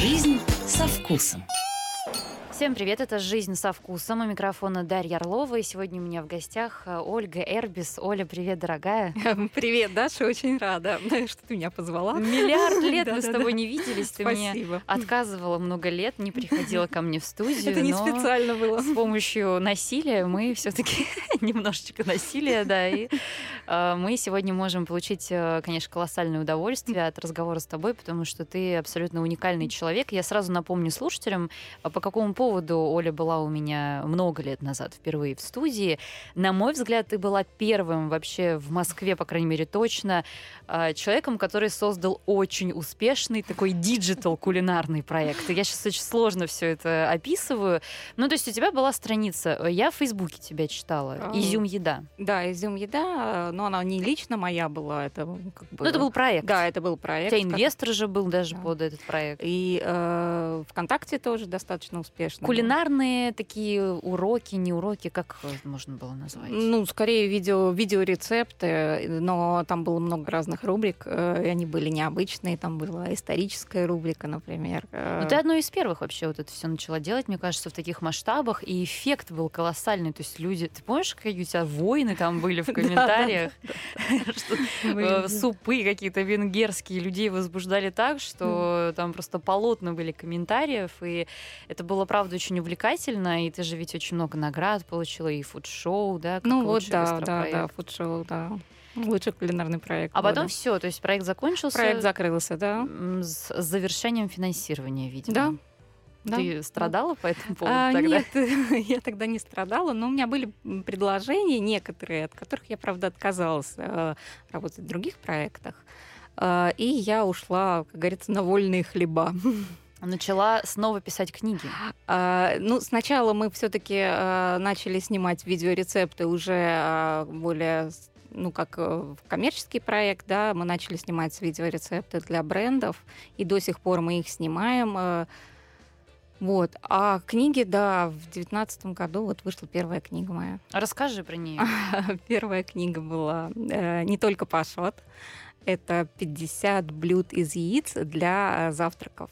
Жизнь со вкусом. Всем привет, это «Жизнь со вкусом». У микрофона Дарья Орлова. И сегодня у меня в гостях э, Ольга Эрбис. Оля, привет, дорогая. Привет, Даша, очень рада, что ты меня позвала. Миллиард лет мы с тобой не виделись. Ты мне отказывала много лет, не приходила ко мне в студию. Это не специально было. С помощью насилия мы все таки немножечко насилия, да, и э, мы сегодня можем получить, э, конечно, колоссальное удовольствие от разговора с тобой, потому что ты абсолютно уникальный человек. Я сразу напомню слушателям, по какому поводу поводу Оля была у меня много лет назад впервые в студии. На мой взгляд, ты была первым вообще в Москве, по крайней мере, точно, а, человеком, который создал очень успешный такой digital кулинарный проект. Я сейчас очень сложно все это описываю. Ну, то есть у тебя была страница, я в Фейсбуке тебя читала, а, «Изюм еда». Да, «Изюм еда», но она не лично моя была, это как бы... Ну, это был проект. Да, это был проект. У тебя инвестор же был даже да. под этот проект. И э, ВКонтакте тоже достаточно успешно конечно. Кулинарные такие уроки, не уроки, как можно было назвать? Ну, скорее видео, видеорецепты, но там было много разных рубрик, э, и они были необычные. Там была историческая рубрика, например. Ну, ты одной из первых вообще вот это все начала делать, мне кажется, в таких масштабах, и эффект был колоссальный. То есть люди, ты помнишь, какие у тебя войны там были в комментариях? Э, супы какие-то венгерские людей возбуждали так, что там просто полотна были комментариев, и это было, правда, правда очень увлекательно, и ты же ведь очень много наград получила, и фуд-шоу, да? ну вот, да, да, да, фуд-шоу, да. Лучший кулинарный проект. А года. потом все, то есть проект закончился. Проект закрылся, да. С завершением финансирования, видимо. Да. Ты да. страдала по этому поводу а, тогда? Нет, я тогда не страдала, но у меня были предложения некоторые, от которых я, правда, отказалась э, работать в других проектах. Э, и я ушла, как говорится, на вольные хлеба. Начала снова писать книги. А, ну, сначала мы все-таки а, начали снимать видеорецепты уже а, более ну, как э, коммерческий проект, да, мы начали снимать видеорецепты для брендов, и до сих пор мы их снимаем. Э, вот. А книги, да, в девятнадцатом году вот вышла первая книга моя. Расскажи про нее. Первая книга была э, не только пашот. Это 50 блюд из яиц для завтраков.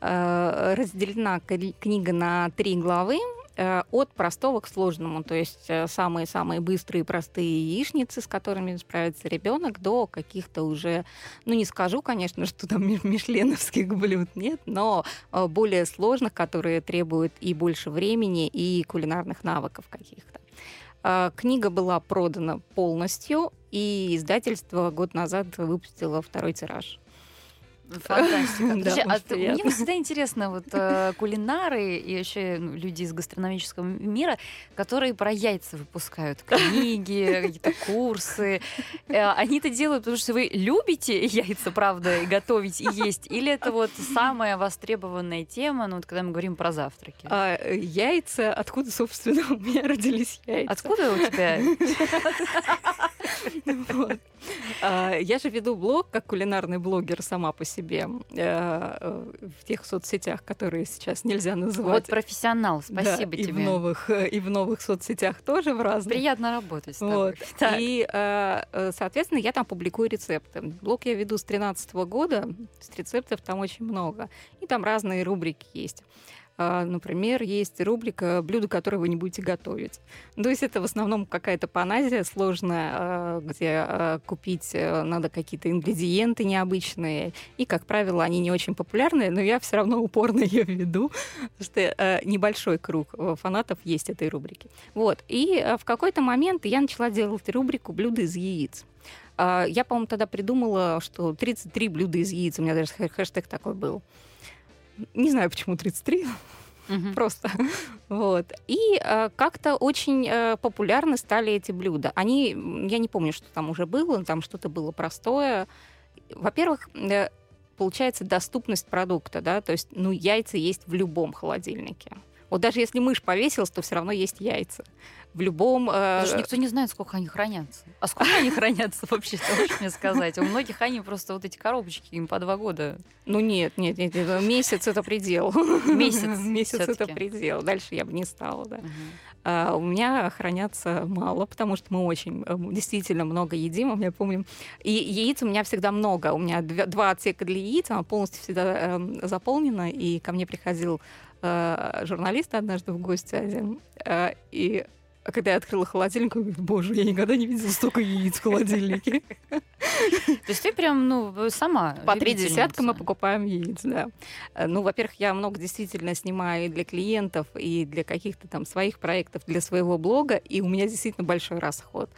Э, разделена книга на три главы э, от простого к сложному, то есть э, самые-самые быстрые простые яичницы, с которыми справится ребенок, до каких-то уже, ну не скажу, конечно, что там мишленовских блюд нет, но более сложных, которые требуют и больше времени, и кулинарных навыков каких-то. Книга была продана полностью, и издательство год назад выпустило второй тираж. Фантастика. Подожди, а ты, мне всегда интересно, вот э, кулинары и вообще ну, люди из гастрономического мира, которые про яйца выпускают книги, какие-то курсы. Э, они это делают, потому что вы любите яйца, правда, и готовить, и есть? Или это вот самая востребованная тема, ну вот когда мы говорим про завтраки? А, яйца, откуда, собственно, у меня родились яйца? Откуда у тебя? А, я же веду блог как кулинарный блогер сама по себе э, в тех соцсетях, которые сейчас нельзя называть. Вот профессионал, спасибо тебе. И в новых и в новых соцсетях тоже в разных. Приятно работать с тобой. И, э, э, соответственно, я там публикую рецепты. Блог я веду с 2013 года, с рецептов там очень много. И там разные рубрики есть. А, например, есть рубрика «Блюда, которые вы не будете готовить». То есть это в основном какая-то паназия сложная, а, где а, купить э, надо какие-то ингредиенты необычные. И, как правило, они не очень популярные, но я все равно упорно ее веду, потому что э, небольшой круг э, фанатов есть этой рубрики. Вот. И в какой-то момент я начала делать рубрику «Блюда из яиц». Я, по-моему, тогда придумала, что 33 блюда из яиц. У меня даже хэштег такой был. Не знаю, почему 33. Угу. Просто. вот. И э, как-то очень э, популярны стали эти блюда. Они, я не помню, что там уже было, там что-то было простое. Во-первых, э, получается доступность продукта, да, то есть, ну, яйца есть в любом холодильнике. Вот даже если мышь повесилась, то все равно есть яйца в любом... Э... Даже никто не знает, сколько они хранятся. А сколько они хранятся вообще, ты можешь мне сказать? У многих они просто вот эти коробочки, им по два года. Ну нет, нет, нет, нет месяц это предел. Месяц Месяц это предел. Дальше я бы не стала, да. А у меня хранятся мало, потому что мы очень э, действительно много едим. У меня помню, и яиц у меня всегда много. У меня два, отсека для яиц, она полностью всегда э, заполнена. И ко мне приходил журналист однажды в гости один, э, и когда я открыла холодильник, я говорю, боже, я никогда не видела столько яиц в холодильнике. То есть ты прям, ну, сама По три десятка мы покупаем яиц, да. Э, ну, во-первых, я много действительно снимаю и для клиентов, и для каких-то там своих проектов, для своего блога, и у меня действительно большой расход.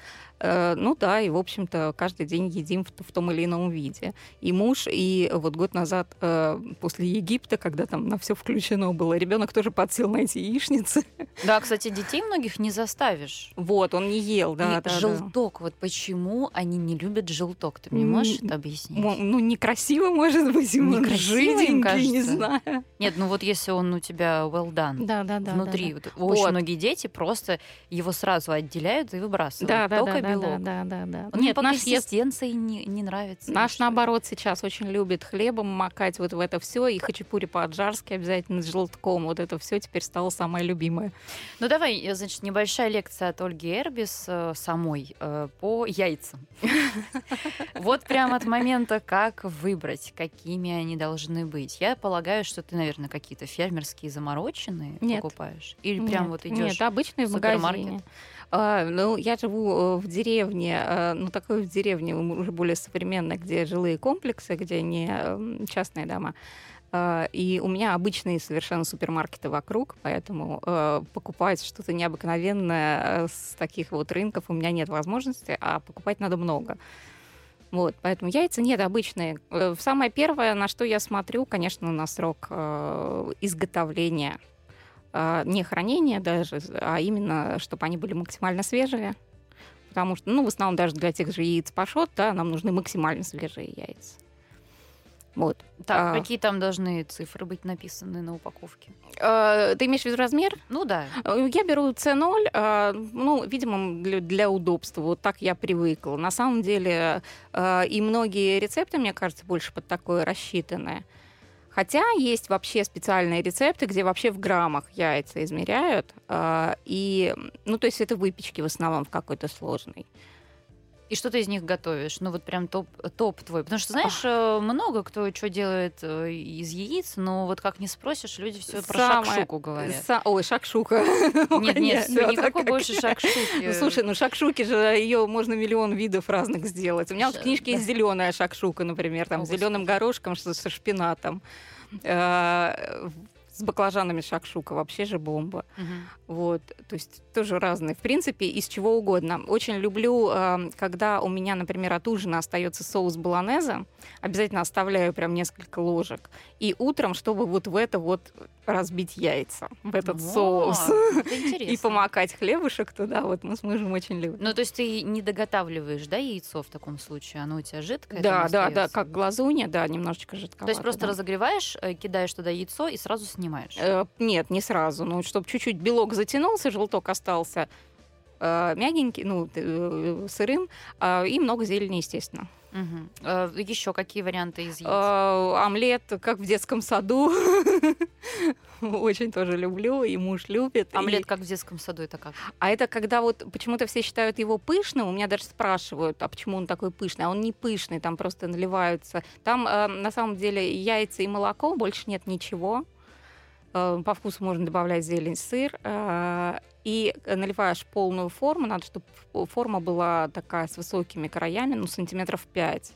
Э, ну да, и, в общем-то, каждый день едим в, в том или ином виде. И муж, и вот год назад э, после Египта, когда там на все включено было, ребенок тоже подсел на эти яичницы. Да, кстати, детей многих не заставишь. Вот, он не ел, да. И да желток, да. вот почему они не любят желток? Ты мне можешь это объяснить? Ну, некрасиво, может быть, ему кажется. не знаю. Нет, ну вот если он у тебя well done, да, да, да, внутри, да, да. Вот, очень многие дети просто его сразу отделяют и выбрасывают. Да, да, да, белок. Да, да, да. Он Нет, наш консистенции ест... не, не нравится. Наш, наоборот, сейчас очень любит хлебом макать вот в это все и хачапури по-аджарски обязательно с желтком. Вот это все теперь стало самое любимое. Ну давай, э, значит, небольшая лекция от Ольги Эрбис э, самой э, по яйцам. Вот прямо от момента, как выбрать, какими они должны быть. Я полагаю, что ты, наверное, какие-то фермерские замороченные покупаешь? Или прям вот идешь Нет, обычные в магазине. А, ну, я живу э, в деревне, а, ну, такой в деревне уже более современной, где жилые комплексы, где не частные дома. А, и у меня обычные совершенно супермаркеты вокруг, поэтому э, покупать что-то необыкновенное с таких вот рынков у меня нет возможности, а покупать надо много. Вот, поэтому яйца нет обычные. Э, самое первое, на что я смотрю, конечно, на срок изготовления не хранение даже, а именно, чтобы они были максимально свежие. Потому что, ну, в основном даже для тех же яиц пашот, да, нам нужны максимально свежие яйца. Вот. Так, а, какие там должны цифры быть написаны на упаковке? А, ты имеешь в виду размер? Ну да. Э, я беру C0, а, ну, видимо, для, для удобства. Вот так я привыкла. На самом деле а, и многие рецепты, мне кажется, больше под такое рассчитаны. Хотя есть вообще специальные рецепты, где вообще в граммах яйца измеряют. Э, и, ну, то есть это выпечки в основном в какой-то сложной. И что ты из них готовишь? Ну вот прям топ, топ твой. Потому что, знаешь, Ах. Э, много кто что делает э, из яиц, но вот как не спросишь, люди все про шакшуку говорят. Са... Ой, шакшука. Нет, нет, все, никакой больше шакшуки. Ну, слушай, ну шакшуки же, ее можно миллион видов разных сделать. У меня вот в книжке есть зеленая шакшука, например, там с зеленым горошком, со шпинатом э, с баклажанами шакшука, вообще же бомба. Угу. Вот, то есть тоже разные. В принципе, из чего угодно. Очень люблю, э, когда у меня, например, от ужина остается соус баланеза, обязательно оставляю прям несколько ложек. И утром, чтобы вот в это вот разбить яйца, в этот О, соус. И помакать хлебушек туда, вот мы с мужем очень любим. Ну, то есть ты не доготавливаешь, да, яйцо в таком случае? Оно у тебя жидкое? Да, да, да, как глазунья, да, немножечко жидковато. То есть просто да. разогреваешь, э, кидаешь туда яйцо и сразу снимаешь? Э, нет, не сразу. Ну, чтобы чуть-чуть белок затянулся, желток остался э, мягенький, ну, э, сырым, э, и много зелени, естественно. Угу. Э, еще какие варианты из яиц? Э, омлет, как в детском саду. Очень тоже люблю, и муж любит. Омлет, как в детском саду, это как? А это когда вот почему-то все считают его пышным, у меня даже спрашивают, а почему он такой пышный? А он не пышный, там просто наливаются. Там э, на самом деле яйца и молоко, больше нет ничего. По вкусу можно добавлять зелень, сыр. И наливаешь полную форму, надо, чтобы форма была такая с высокими краями, ну, сантиметров 5.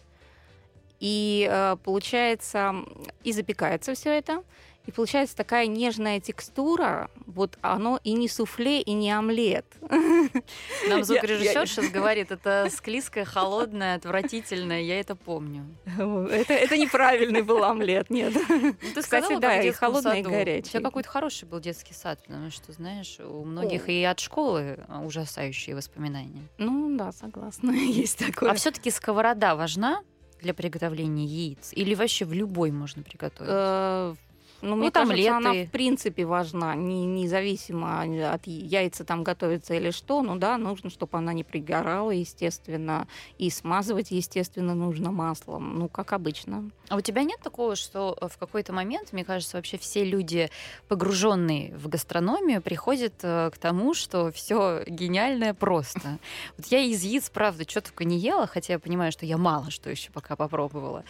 И э, получается, и запекается все это. И получается такая нежная текстура, вот оно и не суфле, и не омлет. Нам звукорежиссер сейчас говорит, это склизкое, холодное, отвратительное, я это помню. Это, это неправильный был омлет, нет. Ну, ты Кстати, сказала, да, и холодный, саду. и горячий. У тебя какой-то хороший был детский сад, потому что, знаешь, у многих О. и от школы ужасающие воспоминания. Ну да, согласна, есть такое. А все-таки сковорода важна для приготовления яиц? Или вообще в любой можно приготовить? Ну, Ну, мне там кажется, она леты. в принципе важна, не, независимо от яйца там готовится или что. Ну да, нужно, чтобы она не пригорала, естественно, и смазывать, естественно, нужно маслом. Ну, как обычно. А у тебя нет такого, что э, в какой-то момент, мне кажется, вообще все люди, погруженные в гастрономию, приходят э, к тому, что все гениальное просто. Вот я из яиц, правда, что только не ела, хотя я понимаю, что я мало что еще пока попробовала.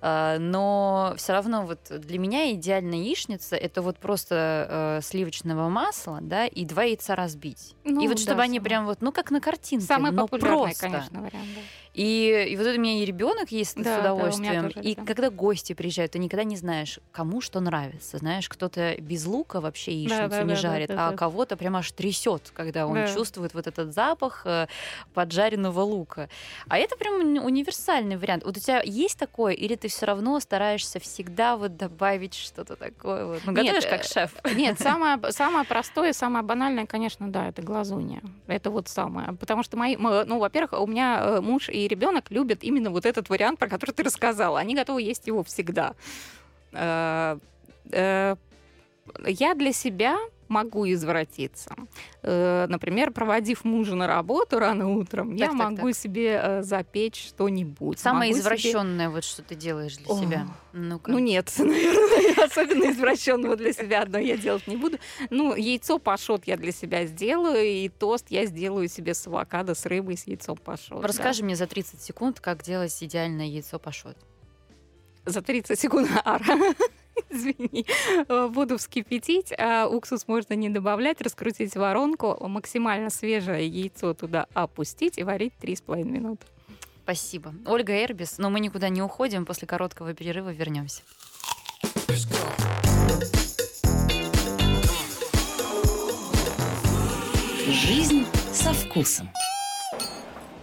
А, Но все равно вот для меня идеальная яичница это вот просто э, сливочного масла, да, и два яйца разбить. Ну, и вот чтобы да, они самый- прям вот, ну как на картинке, Самый но популярный, просто. конечно, вариант. да. И, и вот это у меня и ребенок есть Да, с да, удовольствием. тоже и это. когда гости приезжают, ты никогда не знаешь, кому что нравится. Знаешь, кто-то без лука вообще яичницу да, не да, да, жарит, да, а да. кого-то прям аж трясет, когда он Да. чувствует вот этот запах э, поджаренного лука. А это прям уни- универсальный вариант. Вот у тебя есть такое, или ты все равно стараешься всегда вот добавить что-то такое? Вот? Ну, Нет, готовишь как э, шеф. Нет, самое, самое простое, самое банальное, конечно, да, это глазунья. Это вот самое. Потому что мои, мо- ну, во-первых, у меня э, муж и ребенок любят именно вот этот вариант, про который ты рассказала. Они готовы есть его всегда. Э, э, Я для себя могу извратиться. Э, Например, проводив мужа на работу рано утром, я Так, так, могу себе э, запечь что-нибудь. Самое Могу себе- извращенное, вот что ты делаешь для О, себя. Ну-ка. ну нет, наверное, особенно извращенного для себя одно я делать не буду. Ну, яйцо пашот я для себя сделаю, и тост я сделаю себе с авокадо, с рыбой, с яйцом пашот. да. Расскажи мне за 30 секунд, как делать идеальное яйцо пашот. За 30 секунд, Ара, извини, Э, буду вскипятить, а уксус можно не добавлять, раскрутить воронку, максимально свежее яйцо туда опустить и варить 3,5 минуты. Спасибо. Ольга Эрбис, но мы никуда не уходим. После короткого перерыва вернемся. Жизнь со вкусом.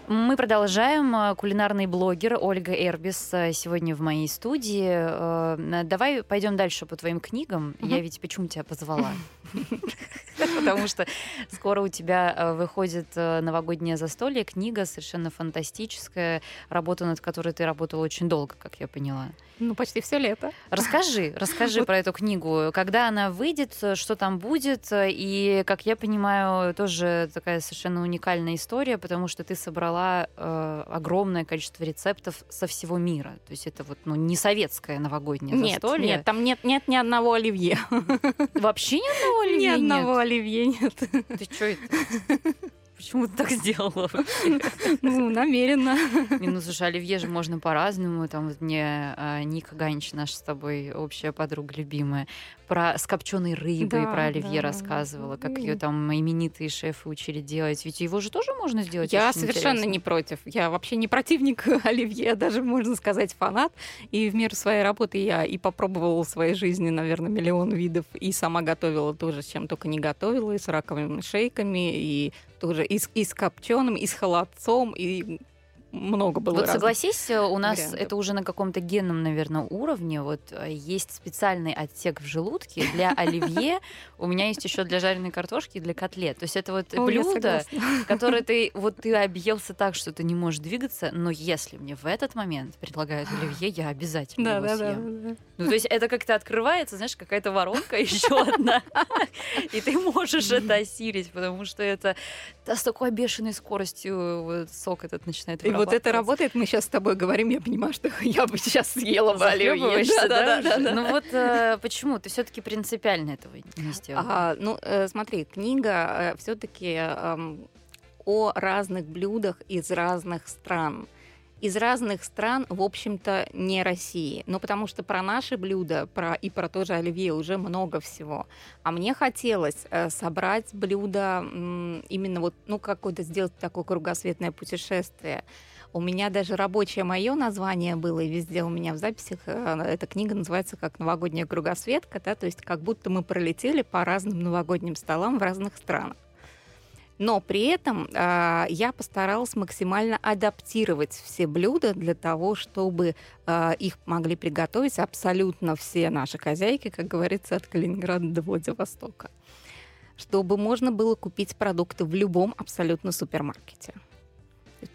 Мы продолжаем. Э, Кулинарный блогер Ольга Эрбис э, сегодня в моей студии. Э, Давай пойдем дальше по твоим книгам. Мгм. Я ведь почему тебя позвала? Потому что скоро у тебя э, выходит э, новогоднее застолье, книга совершенно фантастическая, работа над которой ты работала очень долго, как я поняла. Ну, почти все лето. Расскажи, расскажи про эту книгу. Когда она выйдет, э, что там будет, и, как я понимаю, тоже такая совершенно уникальная история, потому что ты собрала э, огромное количество рецептов со всего мира. То есть это вот ну, не советское новогоднее Нет, застолье. нет, там нет, нет ни одного оливье. Вообще ни одного Ни оливье одного оливье нет. Ты что это? Почему ты так сделала? Ну, намеренно. Не, ну, слушай, оливье же можно по-разному. Там вот мне а, Ника Ганич, наша с тобой общая подруга любимая, про с копченой рыбой, Да, про оливье да. рассказывала, как ее там именитые шефы учили делать. Ведь его же тоже можно сделать. Я совершенно интересно. не против. Я вообще не противник оливье, даже можно сказать фанат. И в меру своей работы я и попробовала в своей жизни, наверное, миллион видов. И сама готовила тоже, с чем только не готовила. И с раковыми шейками, и тоже и с, и с копченым, и с холодцом, и много было Вот разных. согласись, э, у нас вариантов. это уже на каком-то генном, наверное, уровне. Вот э, есть специальный отсек в желудке для оливье. У меня есть еще для жареной картошки и для котлет. То есть это вот блюдо, который ты вот ты объелся так, что ты не можешь двигаться, но если мне в этот момент предлагают оливье, я обязательно Да, его да, съем. да. Ну, то есть это как-то открывается, знаешь, какая-то воронка еще одна, и ты можешь это осилить, потому что это с такой бешеной скоростью вот сок этот начинает вот это работает, мы сейчас с тобой говорим, я понимаю, что я бы сейчас съела бы оливье. Да, да, да, да. Ну вот э, почему? Ты все-таки принципиально этого не сделала. А, ну, э, смотри, книга все-таки о разных блюдах из разных стран. Из разных стран, в общем-то, не России. Ну, потому что про наши блюда про, и про то же оливье уже много всего. А мне хотелось э, собрать блюда м, именно вот, ну, какое-то сделать такое кругосветное путешествие. У меня даже рабочее мое название было, и везде у меня в записях э, эта книга называется как «Новогодняя кругосветка», да, то есть как будто мы пролетели по разным новогодним столам в разных странах. Но при этом э, я постаралась максимально адаптировать все блюда для того, чтобы э, их могли приготовить абсолютно все наши хозяйки, как говорится, от Калининграда до Владивостока. Чтобы можно было купить продукты в любом абсолютно супермаркете.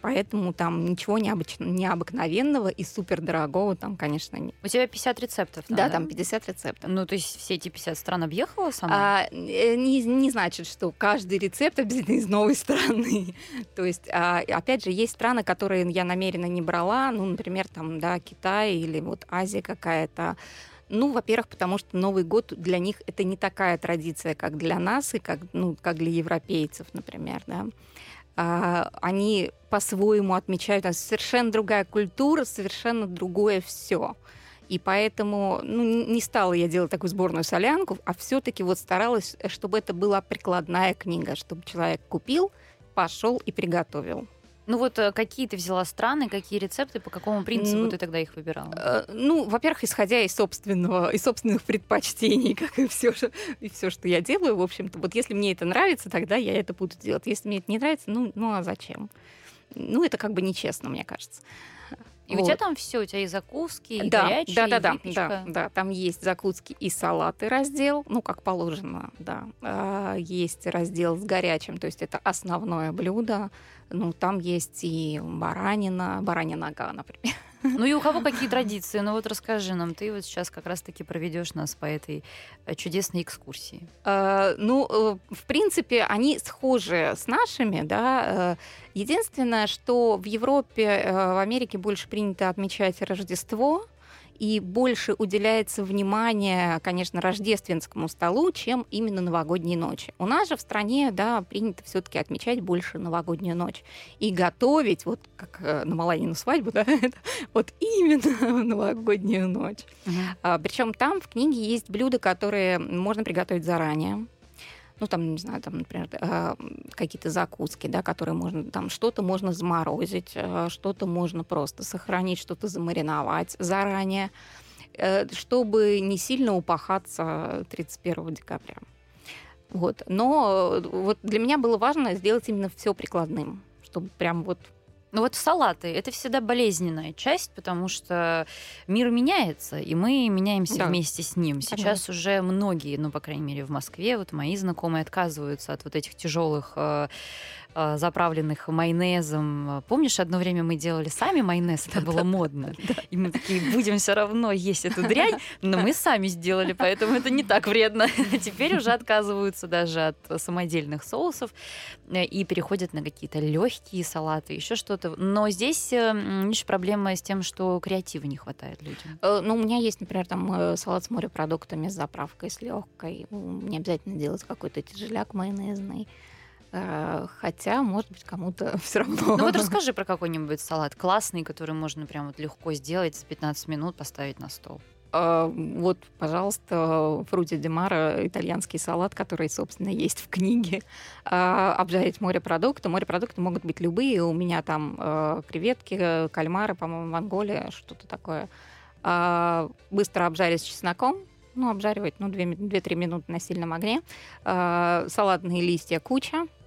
Поэтому там ничего необыч... необыкновенного и супер дорогого там, конечно, нет. У тебя 50 рецептов, да? Да, там 50 рецептов. Ну, то есть все эти 50 стран объехала сама? А, э, не, не значит, что каждый рецепт обязательно из новой страны. то есть, а, опять же, есть страны, которые я намеренно не брала, ну, например, там, да, Китай или вот Азия какая-то. Ну, во-первых, потому что Новый год для них это не такая традиция, как для нас и как, ну, как для европейцев, например, да. А, они по-своему отмечают, а совершенно другая культура, совершенно другое все. И поэтому ну, не стала я делать такую сборную солянку, а все-таки вот старалась, чтобы это была прикладная книга, чтобы человек купил, пошел и приготовил. Ну вот э, какие ты взяла страны, какие рецепты, по какому принципу ну, ты тогда их выбирала? Э, ну, во-первых, исходя из собственного, из собственных предпочтений, как и все, и все, что я делаю, в общем-то. Вот если мне это нравится, тогда я это буду делать. Если мне это не нравится, ну, ну а зачем? Ну, это как бы нечестно, мне кажется. И вот. у тебя там все, у тебя и закуски, и да, горячие, да, да, и да, выпечка. да, да, там есть закуски и салаты раздел, ну как положено, да. А, есть раздел с горячим, то есть это основное блюдо. Ну там есть и баранина, баранья нога, например. Ну и у кого какие традиции? Ну вот расскажи нам, ты вот сейчас как раз-таки проведешь нас по этой э, чудесной экскурсии. Э, ну, э, в принципе, они схожи с нашими, да. Э, единственное, что в Европе, э, в Америке больше принято отмечать Рождество, и больше уделяется внимание, конечно, рождественскому столу, чем именно новогодней ночи. У нас же в стране, да, принято все-таки отмечать больше новогоднюю ночь. И готовить, вот как э, на Маланину свадьбу, да, вот именно новогоднюю ночь. Uh-huh. А, причем там в книге есть блюда, которые можно приготовить заранее ну, там, не знаю, там, например, э, какие-то закуски, да, которые можно, там, что-то можно заморозить, э, что-то можно просто сохранить, что-то замариновать заранее, э, чтобы не сильно упахаться 31 декабря. Вот. Но вот для меня было важно сделать именно все прикладным, чтобы прям вот ну вот салаты это всегда болезненная часть, потому что мир меняется, и мы меняемся да. вместе с ним. Сейчас Конечно. уже многие, ну, по крайней мере, в Москве, вот мои знакомые отказываются от вот этих тяжелых Э, заправленных майонезом. Помнишь, одно время мы делали сами майонез, это было модно. И мы такие, будем все равно есть эту дрянь, но мы сами сделали, поэтому это не так вредно. Теперь уже отказываются даже от самодельных соусов э, и переходят на какие-то легкие салаты, еще что-то. Но здесь э, проблема с тем, что креатива не хватает людям. Ну, у меня есть, например, там салат с морепродуктами с заправкой, с легкой. Не обязательно делать какой-то тяжеляк майонезный. Э, хотя, может быть, кому-то все равно. Ну вот расскажи про какой-нибудь салат классный, который можно прям вот легко сделать, за 15 минут поставить на стол. Uh, вот, пожалуйста, фрути де мара, итальянский салат, который, собственно, есть в книге. Uh, обжарить морепродукты. Морепродукты могут быть любые. У меня там креветки, кальмары, по-моему, в Анголе, что-то такое. Быстро обжарить с чесноком, ну, обжаривать, ну, 2-3 минуты на сильном огне. Салатные листья куча, Э,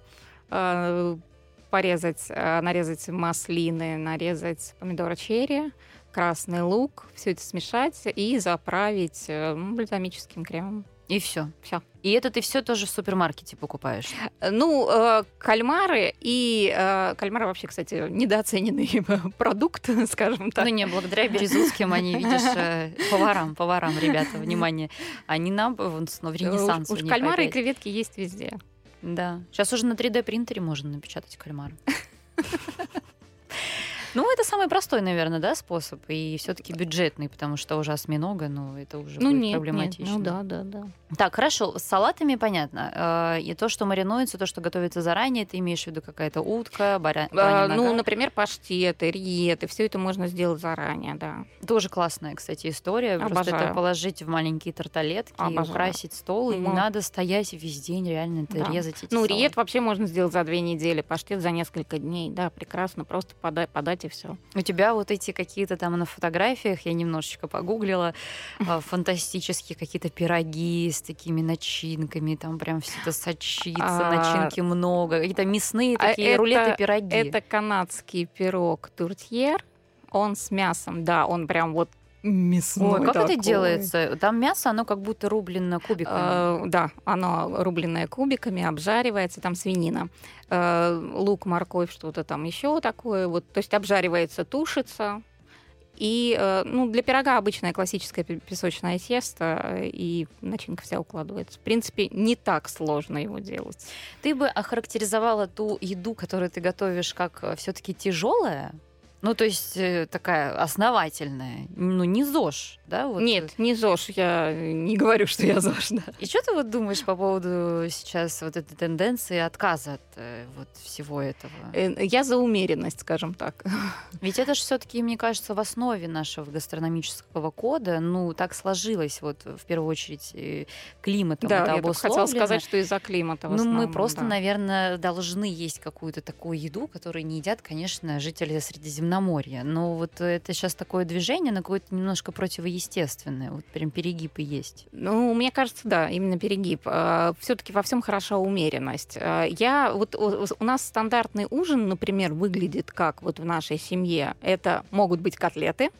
порезать, э, нарезать маслины, нарезать помидоры черри, красный лук, все это смешать и заправить э, бальзамическим кремом. И все. Все. И это ты все тоже в супермаркете покупаешь? Ну, э, кальмары и э, кальмары вообще, кстати, недооцененный продукт, скажем так. Ну не, благодаря березутским они, видишь, э, поварам, поварам, ребята, внимание, они нам в ренессанс. Уж, уж кальмары и креветки есть везде. Да. Сейчас уже на 3D принтере можно напечатать кальмар. Ну, это самый простой, наверное, да, способ, и все-таки бюджетный, потому что уже осьминога, ну, это уже ну, будет нет, проблематично. Нет, ну да, да, да. Так, хорошо, с салатами понятно. Э, и то, что маринуется, то, что готовится заранее, ты имеешь в виду какая-то утка, баря... а, Ну, например, паштеты, риеты, все это можно сделать заранее, да. Тоже классная, кстати, история. Обожаю. Просто это положить в маленькие тарталетки, Обожаю. украсить стол, и не надо стоять весь день реально это да. резать эти Ну, салаты. риет вообще можно сделать за две недели, паштет за несколько дней, да, прекрасно, просто подать, подать и все. У тебя вот эти какие-то там на фотографиях, я немножечко погуглила, а, фантастические какие-то пироги с такими начинками, там прям все это сочится, а, начинки много, какие-то мясные а такие рулеты, пироги. Это канадский пирог туртьер, он с мясом, да, он прям вот мясной Ой, как такой. это делается? Там мясо, оно как будто рублено кубиками. Э, да, оно рубленное кубиками, обжаривается, там свинина, Э, лук, морковь, что-то там еще такое. Вот, то есть обжаривается, тушится. И э, ну, для пирога обычное классическое пе- песочное тесто, э, и начинка вся укладывается. В принципе, не так сложно его делать. Ты бы охарактеризовала ту еду, которую ты готовишь, как все-таки тяжелая? Ну, то есть э, такая основательная, ну, не ЗОЖ, да? Вот. Нет, не ЗОЖ, я не говорю, что я ЗОЖ, да. И что ты вот думаешь по поводу сейчас вот этой тенденции отказа от э, вот всего этого? Э, Я за умеренность, скажем так. Ведь это же все-таки, мне кажется, в основе нашего гастрономического кода. Ну, так сложилось, вот в первую очередь э, климатом Да, это я только хотела обусловлено. сказать, что из-за климата. Ну, мы просто, да. наверное, должны есть какую-то такую еду, которую не едят, конечно, жители Средиземноморья. Но вот это сейчас такое движение, на какое-то немножко противоестественное. Вот прям перегибы есть. Ну, мне кажется, да, именно перегиб. Все-таки во всем хороша умеренность. Э, Я вот у нас стандартный ужин, например, выглядит как вот в нашей семье. Это могут быть котлеты,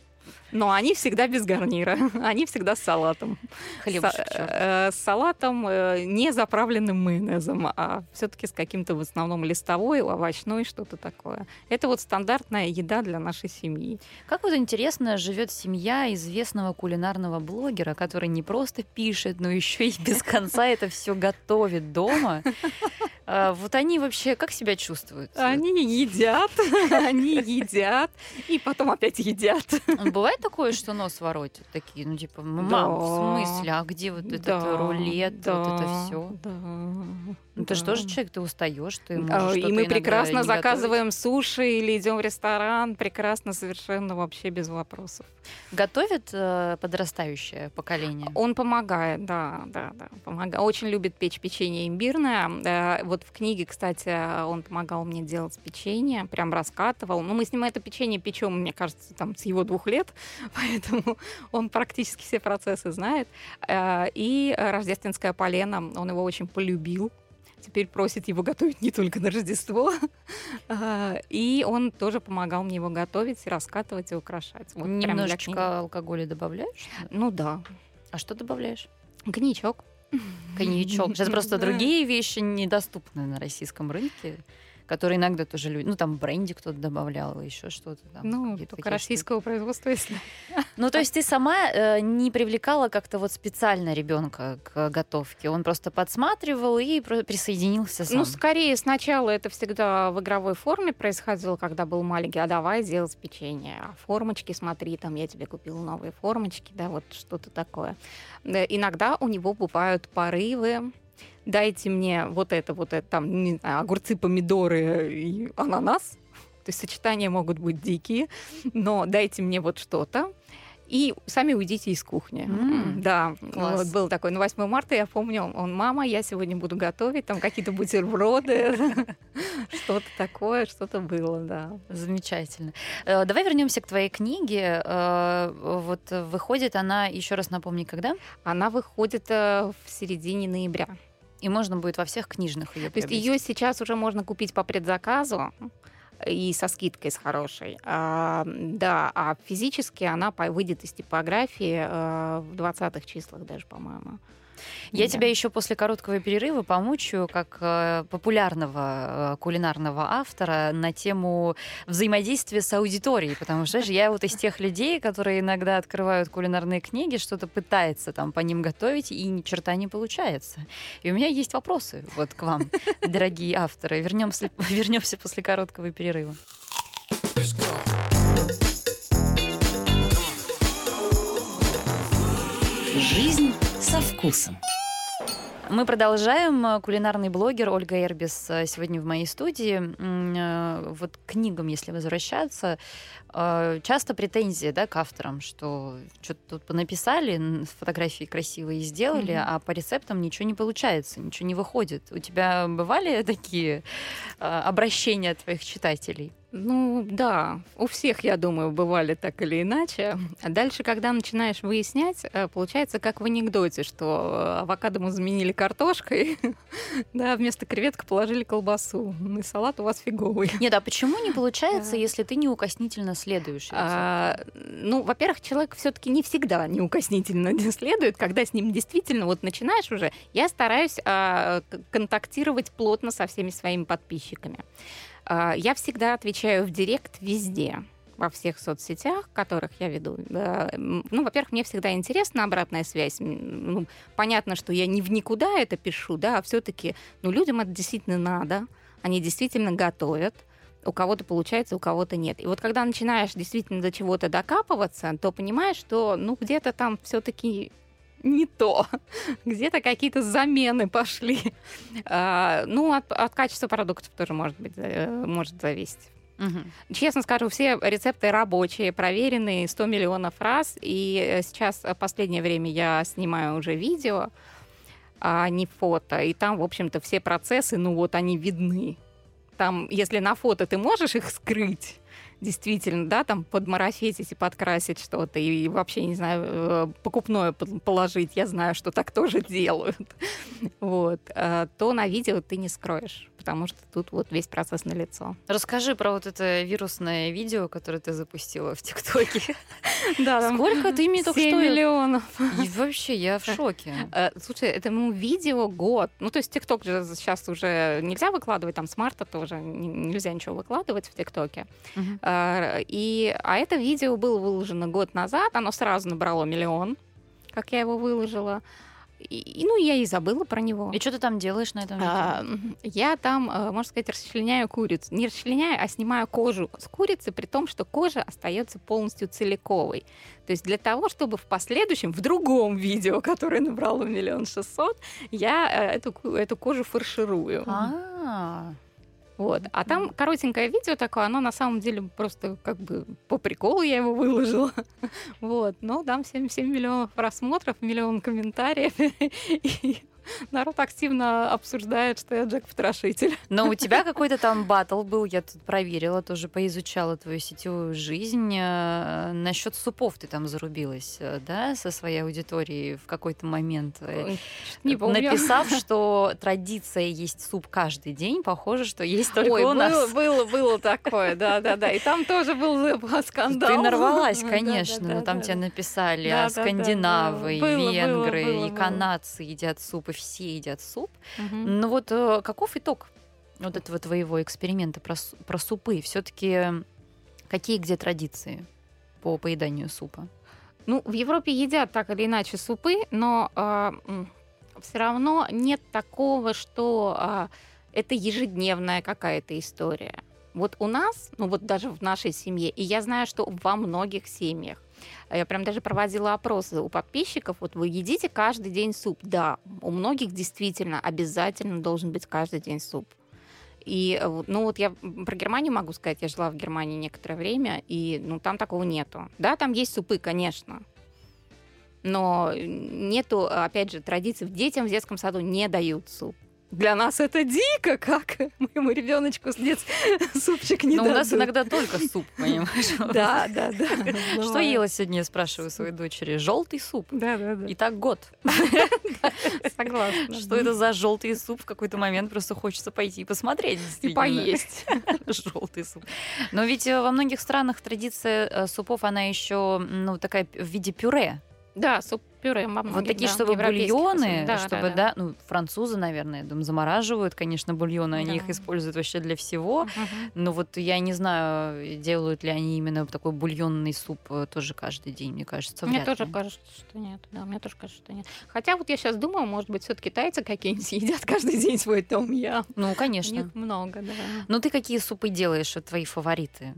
но они всегда без гарнира, они всегда с салатом. Хлебушек. С, э, с салатом, э, не заправленным майонезом, а все-таки с каким-то в основном листовой, овощной, что-то такое. Это вот стандартная еда для нашей семьи. Как вот интересно живет семья известного кулинарного блогера, который не просто пишет, но еще и без конца это все готовит дома. А, Вот они вообще как себя чувствуют? Они едят, они едят, и потом опять едят. Бывает такое, что нос воротит такие, ну типа, мам, в смысле, а где вот этот рулет, вот это все? Ну ты же тоже человек, ты устаешь, ты А, можешь И мы прекрасно заказываем суши или идем в ресторан, прекрасно, совершенно вообще без вопросов. Готовит э, подрастающее поколение? Он помогает, да, да, да, помогает. Очень любит печь печенье имбирное. Э, Вот в книге, кстати, он помогал мне делать печенье, прям раскатывал. Ну, мы с ним это печенье печем, мне кажется, там с его двух лет, поэтому он практически все процессы знает. Э, И рождественское полено, он его очень полюбил. Теперь просит его готовить не только на Рождество. А, И он тоже помогал мне его готовить, раскатывать и украшать. Вот. Немножечко алкоголя добавляешь? Ну да. А что добавляешь? Коньячок. Коньячок. Сейчас просто другие вещи недоступны на российском рынке, которые иногда тоже люди... Ну, там бренди кто-то добавлял, еще что-то там. Ну, только такие штуки. российского производства, если. Ну, то есть ты сама э, не привлекала как-то вот специально ребенка к готовке? Он просто подсматривал и присоединился сам? Ну, скорее, сначала это всегда в игровой форме происходило, когда был маленький, а давай делать печенье. А формочки, смотри, там я тебе купила новые формочки, да, вот что-то такое. Да, Иногда у него бывают порывы, дайте мне вот это, вот это, там, не знаю, огурцы, помидоры и ананас. То есть сочетания могут быть дикие, но дайте мне вот что-то. И сами уйдите из кухни. М, Да, класс. вот был такой. На 8 марта я помню, он, мама, я сегодня буду готовить, там какие-то бутерброды, что-то такое, что-то было, да. Замечательно. Э, Давай вернемся к твоей книге. Э, Вот выходит она, еще раз напомни, когда? Она выходит э, в середине ноября. И можно будет во всех книжных ее То есть ее сейчас уже можно купить по предзаказу и со скидкой с хорошей. А, да, а физически она выйдет из типографии э, в 20-х числах даже, по-моему. Я Да. тебя еще после короткого перерыва помучаю как э, популярного э, кулинарного автора на тему взаимодействия с аудиторией, потому что знаешь, я вот из тех людей, которые иногда открывают кулинарные книги, что-то пытается там по ним готовить, и ни черта не получается. И у меня есть вопросы вот к вам, дорогие авторы. Вернемся, вернемся после короткого перерыва. Жизнь вкусом. Мы продолжаем. Кулинарный блогер Ольга Эрбис э, сегодня в моей студии. Э, Вот к книгам, если возвращаться, э, часто претензии да, к авторам, что что-то тут понаписали, фотографии красивые сделали, Мгм. а по рецептам ничего не получается, ничего не выходит. У тебя бывали такие обращения от твоих читателей? Ну да, у всех, я думаю, бывали так или иначе. А дальше, когда начинаешь выяснять, э, получается как в анекдоте, что авокадо мы заменили картошкой, да, вместо креветок положили колбасу. Ну и салат у вас фиговый. Нет, а почему не получается, если ты неукоснительно следуешь? А, ну, во-первых, человек все-таки не всегда неукоснительно следует, когда с ним действительно вот начинаешь уже. Я стараюсь а, контактировать плотно со всеми своими подписчиками. А, я всегда отвечаю в директ везде во всех соцсетях, которых я веду. Ну, во-первых, мне всегда интересна обратная связь. Ну, понятно, что я не в никуда это пишу, да, а все-таки, ну, людям это действительно надо. Они действительно готовят. У кого-то получается, у кого-то нет. И вот когда начинаешь действительно до чего-то докапываться, то понимаешь, что, ну, где-то там все-таки не то. Где-то какие-то замены пошли. А, ну, от, от качества продуктов тоже может быть э, может зависеть. Угу. Честно скажу, все рецепты рабочие, проверенные 100 миллионов раз. И э, сейчас в последнее время я снимаю уже видео, а не фото. И там, в общем-то, все процессы, ну вот они видны. Там, если на фото ты можешь их скрыть, действительно, да, там подмарафетить и подкрасить что-то, и вообще, не знаю, э, покупное положить, я знаю, что так тоже делают, вот, э, то на видео ты не скроешь потому что тут вот весь процесс на лицо. Расскажи про вот это вирусное видео, которое ты запустила в ТикТоке. Да, сколько ты мне только что... миллионов. И вообще, я в шоке. Э, слушай, этому видео год. Ну, то есть ТикТок же сейчас уже нельзя выкладывать, там с марта тоже нельзя ничего выкладывать в ТикТоке. Э, и, а это видео было выложено год назад, оно сразу набрало миллион, как я его выложила. И, ну, я и забыла про него. И что ты там делаешь на этом видео? А, я там, э, можно сказать, расчленяю курицу. Не расчленяю, а снимаю кожу с курицы, при том, что кожа остается полностью целиковой. То есть для того, чтобы в последующем, в другом видео, которое набрало миллион шестьсот, я э, эту, эту кожу фарширую. А-а-а. Вот. А там коротенькое видео такое, оно на самом деле просто как бы по приколу я его выложила. Вот. Но там 7, 7 миллионов просмотров, миллион комментариев. И народ активно обсуждает, что я Джек-потрошитель. Но у тебя какой-то там батл был, я тут проверила, тоже поизучала твою сетевую жизнь. Э, Насчет супов ты там зарубилась, э, да, со своей аудиторией в какой-то момент. Э, не помню. Написав, что традиция есть суп каждый день, похоже, что есть только Ой, у нас. Было, было, было такое, да-да-да. И там тоже был скандал. Ты нарвалась, конечно, но там тебе написали, а скандинавы, венгры и канадцы едят суп, и все едят суп. Угу. Но вот э, каков итог вот этого твоего эксперимента про, про супы? Все-таки какие где традиции по поеданию супа? Ну, в Европе едят так или иначе супы, но э, все равно нет такого, что э, это ежедневная какая-то история. Вот у нас, ну вот даже в нашей семье, и я знаю, что во многих семьях, а я прям даже проводила опросы у подписчиков. Вот вы едите каждый день суп? Да, у многих действительно обязательно должен быть каждый день суп. И, э, ну, вот я про Германию могу сказать, я жила в Германии некоторое время, и, ну, там такого нету. Да, там есть супы, конечно, но нету, опять же, традиций. Детям в детском саду не дают суп. Для нас это дико, как моему ребеночку с детства супчик не Но у нас иногда только суп, понимаешь? Да, да, да. Что ела сегодня, я спрашиваю своей дочери? Желтый суп. Да, да, да. И так год. Согласна. Что это за желтый суп? В какой-то момент просто хочется пойти и посмотреть. И поесть. Желтый суп. Но ведь э, во многих странах традиция э, супов, она еще, ну, такая в виде пюре. Да, суп пюре. Вот такие, да, чтобы бульоны, да, чтобы, да, да. да, ну, французы, наверное, я думаю, замораживают, конечно, бульоны, они да. их используют вообще для всего. Угу. Но вот я не знаю, делают ли они именно такой бульонный суп э, тоже каждый день, мне кажется. Мне тоже ли. кажется, что нет. Да, мне тоже кажется, что нет. Хотя вот я сейчас думаю, может быть, все-таки китайцы какие-нибудь едят каждый день свой том я. Ну, конечно. У них много, да. Ну, ты какие супы делаешь, твои фавориты?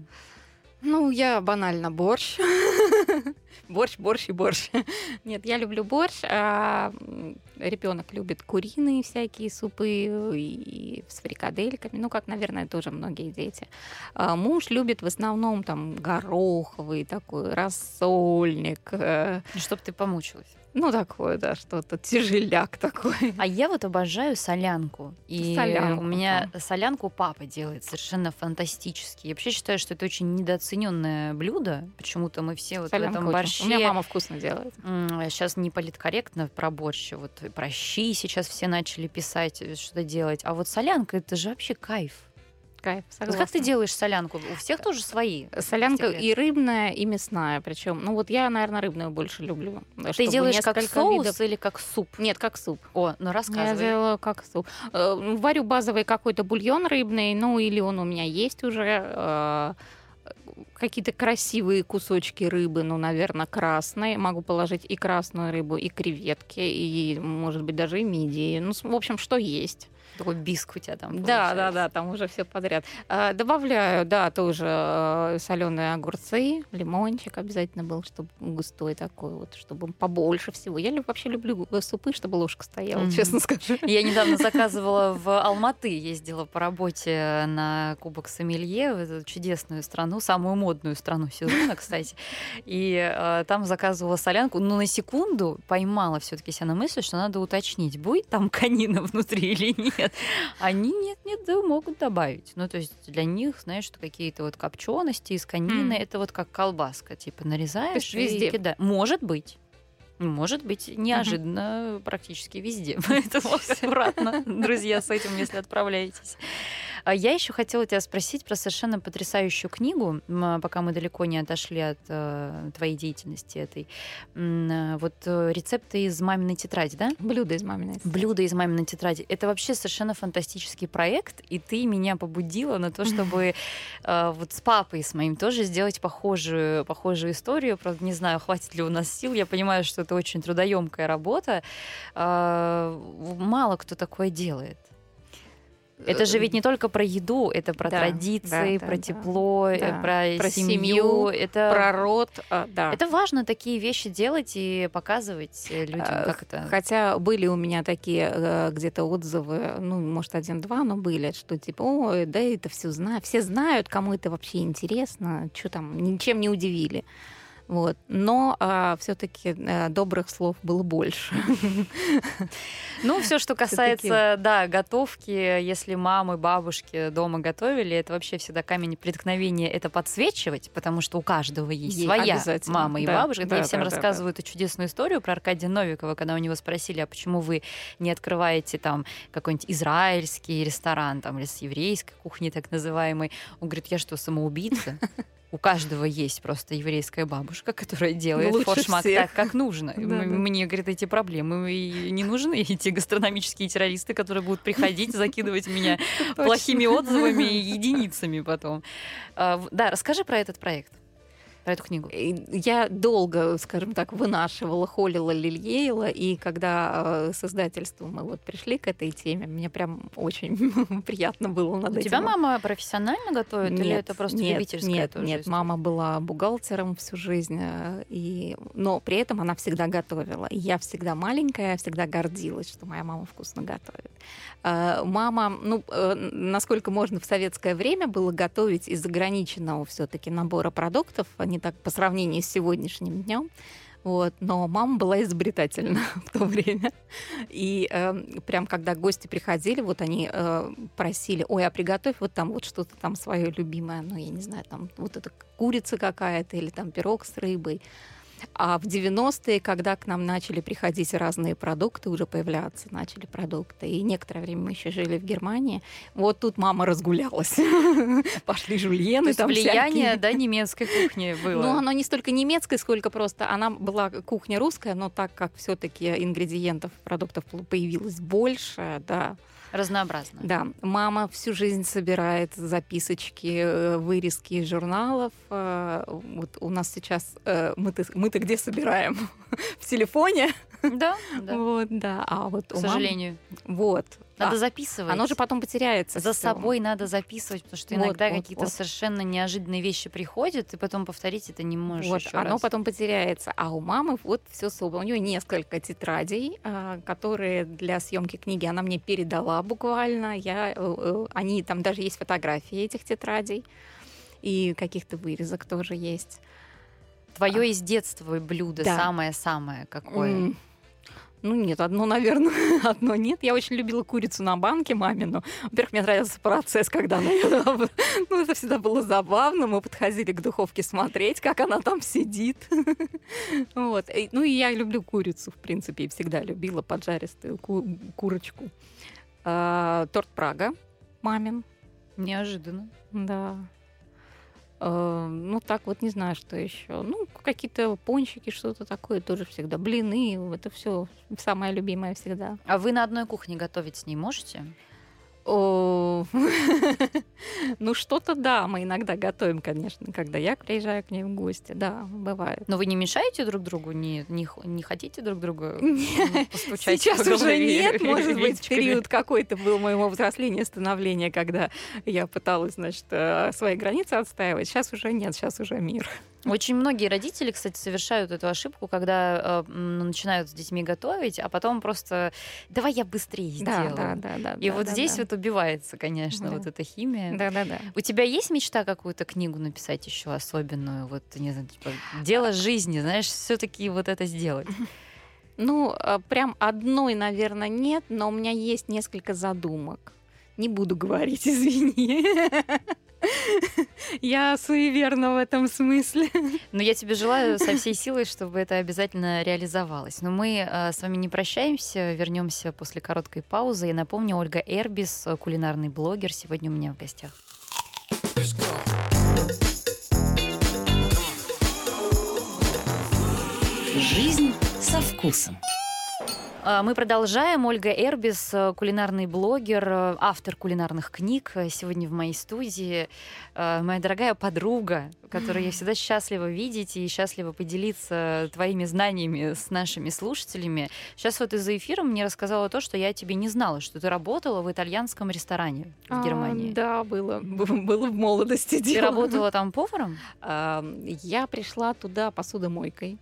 Ну, я банально борщ. Борщ, борщ и борщ. Нет, я люблю борщ. А ребенок любит куриные всякие супы и с фрикадельками. Ну, как, наверное, тоже многие дети. А муж любит в основном там гороховый такой рассольник. э, Чтобы ты помучилась. Ну, такое, да, что-то тяжеляк такой. А я вот обожаю солянку. И Солянку, у меня солянку папа делает совершенно фантастически. Я вообще считаю, что это очень недооцененное блюдо. Почему-то мы все вот Солянка в этом очень- борще... У меня мама вкусно делает. Сейчас не политкорректно про борщ. Вот про щи сейчас все начали писать, э, что-то делать. А вот солянка, это же вообще кайф. Кайф, Вот согласна. как ты делаешь солянку? У всех тоже свои. Солянка секрет? и рыбная, и мясная. Причем, ну вот я, наверное, рыбную больше люблю. Ты делаешь как соус видов- или как суп? Нет, как суп. О, ну Я рассказывай. делаю как суп. Э, Варю базовый какой-то бульон рыбный, ну или он у меня есть уже. э, Какие-то красивые кусочки рыбы, ну, наверное, красной. Могу положить и красную рыбу, и креветки, и, может быть, даже и мидии. Ну, в общем, что есть. Такой биск у тебя там Да, получается. да, да, там уже все подряд. А, Добавляю, да, тоже соленые огурцы, лимончик обязательно был, чтобы густой такой вот, чтобы побольше всего. Я вообще люблю э, супы, чтобы ложка стояла, Мгм. честно скажу. Я недавно заказывала в Алматы, ездила по работе на Кубок Сомелье, в эту чудесную страну, самую модную страну сезона, кстати. И э, там заказывала солянку. Но на секунду поймала все-таки себя на мысли, что надо уточнить, будет там конина внутри или нет. Они нет-нет, да, могут добавить. Ну, то есть для них, знаешь, что какие-то вот копчености из конины, это вот как колбаска, типа нарезаешь везде? кидаешь. Может быть. Может быть, неожиданно практически везде. Поэтому аккуратно, друзья, с этим, если отправляетесь. А Я еще хотела тебя спросить про совершенно потрясающую книгу, м, пока мы далеко не отошли от э, твоей деятельности этой. Э, Вот э, рецепты из маминой тетради, да? Блюдо из маминой тетради. Блюдо из маминой тетради. Это вообще совершенно фантастический проект, и ты меня побудила на то, чтобы э, вот с папой, с моим тоже сделать похожую, похожую историю. Правда, не знаю, хватит ли у нас сил. Я понимаю, что это очень трудоемкая работа. Э, Мало кто такое делает. Это же ведь не только про еду, это про Да, традиции, да, про да. тепло, э, Да. про, Про семью. семью, Это Про рот, а, да. это важно такие вещи делать и показывать э, людям, Э, как это. Хотя были у меня такие э, где-то отзывы, ну, может, один-два, но были, что типа, ой, да это все знают, все знают, кому это вообще интересно, что там, ничем не удивили. Вот. Но все-таки добрых слов было больше. Ну, все, что касается, да, готовки, если мамы, бабушки дома готовили, это вообще всегда камень преткновения это подсвечивать, потому что у каждого есть своя мама и бабушка. Да, я всем рассказываю эту чудесную историю про Аркадия Новикова, когда у него спросили, а почему вы не открываете там какой-нибудь израильский ресторан, там, или с еврейской кухни так называемой. Он говорит, я что, самоубийца? У каждого есть просто еврейская бабушка, которая делает лучше форшмак всех. так, как нужно. Да, М- да. Мне, говорит, эти проблемы и не нужны, эти гастрономические террористы, которые будут приходить, закидывать меня плохими отзывами и единицами потом. А, Да, расскажи про этот проект, про эту книгу. Я долго, скажем так, вынашивала, холила, лелеяла, и когда э, с издательством мы вот пришли к этой теме, мне прям очень приятно было над У этим. тебя мама профессионально готовит или Нет, это просто нет, любительская Нет, тоже нет, история? мама была бухгалтером всю жизнь, э, и... но при этом она всегда готовила. И я всегда маленькая, всегда гордилась, что моя мама вкусно готовит. Э, Мама, ну, насколько можно в советское время было готовить из ограниченного все-таки набора продуктов, а не так по сравнению с сегодняшним днем. Вот, но мама была изобретательна в то время. И э, прям когда гости приходили, вот они э, просили, ой, а приготовь вот там вот что-то там свое любимое, ну, я не знаю, там вот это курица какая-то или там пирог с рыбой. А в 90-е, когда к нам начали приходить разные продукты, уже появляться начали продукты, и некоторое время мы еще жили в Германии, вот тут мама разгулялась. Пошли жульены там влияние, да, немецкой кухни было. Ну, оно не столько немецкое, сколько просто она была кухня русская, но так как все-таки ингредиентов, продуктов появилось больше, да, Разнообразно. да. Мама всю жизнь собирает записочки, э, вырезки из журналов. Э, Вот у нас сейчас э, мы-то, мы-то где собираем? В телефоне. Да, да. Вот, да. А вот К сожалению. вот. Надо А, записывать. Оно же потом потеряется. За всё. собой надо записывать, потому что Вот, иногда вот, какие-то вот. совершенно неожиданные вещи приходят, и потом повторить это не можешь Вот, оно раз. потом потеряется. А у мамы вот все собрано. У нее несколько тетрадей, а, которые для съемки книги она мне передала буквально. Я, э, э, они там даже есть фотографии этих тетрадей и каких-то вырезок тоже есть. Твое из детства блюдо Да. самое-самое какое? М, Ну, нет, одно, наверное, одно нет. Я очень любила курицу на банке мамину. Во-первых, мне нравился процесс, когда она Ну, это всегда было забавно. Мы подходили к духовке смотреть, как она там сидит. Вот. Ну, и я люблю курицу, в принципе, и всегда любила поджаристую ку- курочку. А, Торт Прага мамин, Неожиданно. да. Э, Ну, так вот, не знаю, что еще. Ну, какие-то пончики, что-то такое тоже всегда. Блины, это все самое любимое всегда. А вы на одной кухне готовить с ней можете? О, Ну, что-то да, мы иногда готовим, конечно, когда я приезжаю к ней в гости. Да, бывает. Но вы не мешаете друг другу? Не, не, не хотите друг друга м, постучать Сейчас уже нет, может быть, период какой-то был моего взросления, становления, когда я пыталась, значит, э, свои границы отстаивать. Сейчас уже нет, сейчас уже мир. Очень многие родители, кстати, совершают эту ошибку, когда э, ну, начинают с детьми готовить, а потом просто давай я быстрее Да, сделаю. да, да, да. И да, вот да, здесь да. вот убивается, конечно, Да. вот эта химия. Да, да, да. У тебя есть мечта какую-то книгу написать еще особенную? Вот, не знаю, типа, дело жизни, знаешь, все-таки вот это сделать. Ну, э, прям одной, наверное, нет, но у меня есть несколько задумок. Не буду говорить, извини. Я суеверна в этом смысле. Но я тебе желаю со всей силой, чтобы это обязательно реализовалось. Но мы э, с вами не прощаемся, вернемся после короткой паузы. Я напомню, Ольга Эрбис, э, кулинарный блогер, сегодня у меня в гостях. Жизнь со вкусом. А, Мы продолжаем. Ольга Эрбис, э, кулинарный блогер, э, автор кулинарных книг, э, сегодня в моей студии. Моя дорогая подруга, которую я всегда счастлива видеть и счастлива поделиться твоими знаниями с нашими слушателями. Сейчас вот из-за эфира мне рассказала то, что я тебе не знала, что ты работала в итальянском ресторане в Германии. А, Да, было, было в молодости Ты дело. работала там поваром? А, Я пришла туда посудомойкой.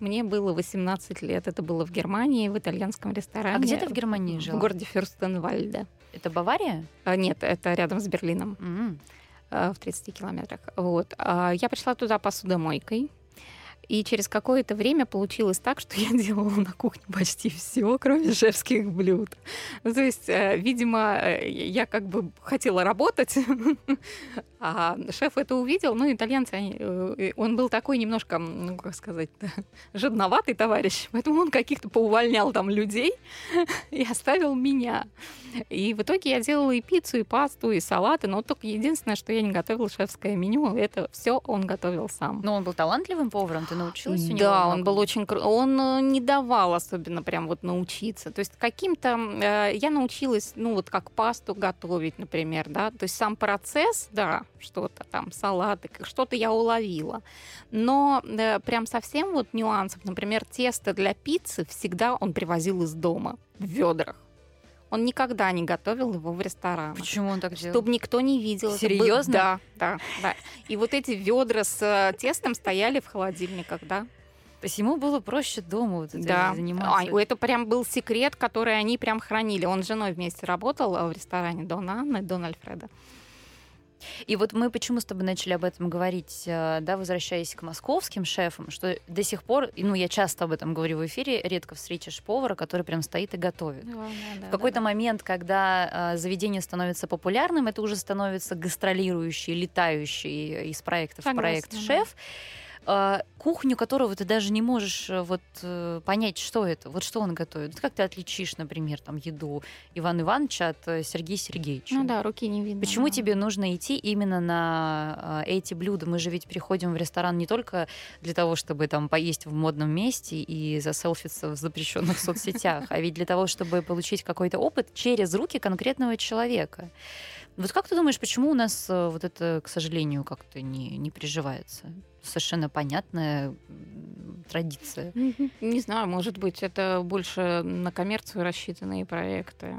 Мне было 18 лет. Это было в Германии, в итальянском ресторане. А где ты в Германии В жила? городе Фюрстенвальде. Это Бавария? А, Нет, это рядом с Берлином. Э, в 30 километрах. Вот. А Я пришла туда посудомойкой. И через какое-то время получилось так, что я делала на кухне почти все, кроме шефских блюд. Ну, то есть, э, видимо, э, я как бы хотела работать, а шеф это увидел. Ну, итальянцы, они, э, он был такой немножко, ну, как сказать, жадноватый товарищ, поэтому он каких-то поувольнял там людей и оставил меня. И в итоге я делала и пиццу, и пасту, и салаты, но только единственное, что я не готовила шефское меню, это все он готовил сам. Но он был талантливым поваром, ты научилась у него? Да, он был очень Он э, не давал особенно прям вот научиться. То есть каким-то... э, я научилась, ну вот как пасту готовить, например, да. То есть сам процесс, да, что-то там, салаты, что-то я уловила. Но э, прям совсем вот нюансов, например, тесто для пиццы всегда он привозил из дома в ведрах. Он никогда не готовил его в ресторанах. Почему он так делал? Чтобы никто не видел. Серьезно? Да, да, да. И вот эти ведра с э, тестом стояли в холодильниках, да. То есть ему было проще дома вот этим Да. заниматься. А, это прям был секрет, который они прям хранили. Он с женой вместе работал э, в ресторане Дон Анны, Дон Альфреда. И вот мы почему с тобой начали об этом говорить, э, да, возвращаясь к московским шефам, что до сих пор, ну, я часто об этом говорю в эфире, редко встретишь повара, который прям стоит и готовит. В какой-то момент, когда э, заведение становится популярным, это уже становится гастролирующий, летающий из проекта в Согласна, проект да. шеф, э, кухню которого ты даже не можешь э, вот э, понять, что это, вот что он готовит. Как ты отличишь, например, там еду Ивана Ивановича от э, Сергея Сергеевича? Ну да, руки не видно. Почему да. тебе нужно идти именно на э, эти блюда? Мы же ведь приходим в ресторан не только для того, чтобы там поесть в модном месте и заселфиться в запрещенных соцсетях, а ведь для того, чтобы получить какой-то опыт через руки конкретного человека. Вот как ты думаешь, почему у нас э, вот это, к сожалению, как-то не, не приживается? Совершенно понятная традиция. Не знаю, может быть, это больше на коммерцию рассчитанные проекты.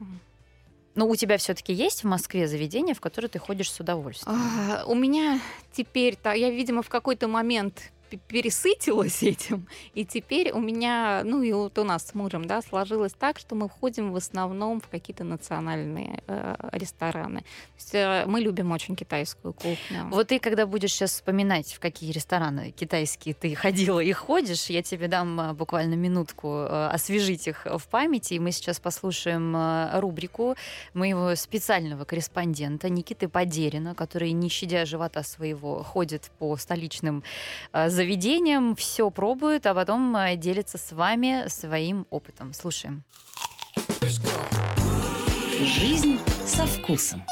Но у тебя все-таки есть в Москве заведение, в которое ты ходишь с удовольствием? А, у меня теперь, я, видимо, в какой-то момент пересытилась этим, и теперь у меня, ну и вот у нас с мужем, да, сложилось так, что мы входим в основном в какие-то национальные э, рестораны. То есть, э, мы любим очень китайскую кухню. Вот ты, когда будешь сейчас вспоминать, в какие рестораны китайские ты ходила и ходишь, я тебе дам э, буквально минутку э, освежить их в памяти, и мы сейчас послушаем э, рубрику моего специального корреспондента Никиты Подерина, который, не щадя живота своего, ходит по столичным э, заведением, все пробует, а потом э, делится с вами своим опытом. Слушаем. Жизнь со вкусом.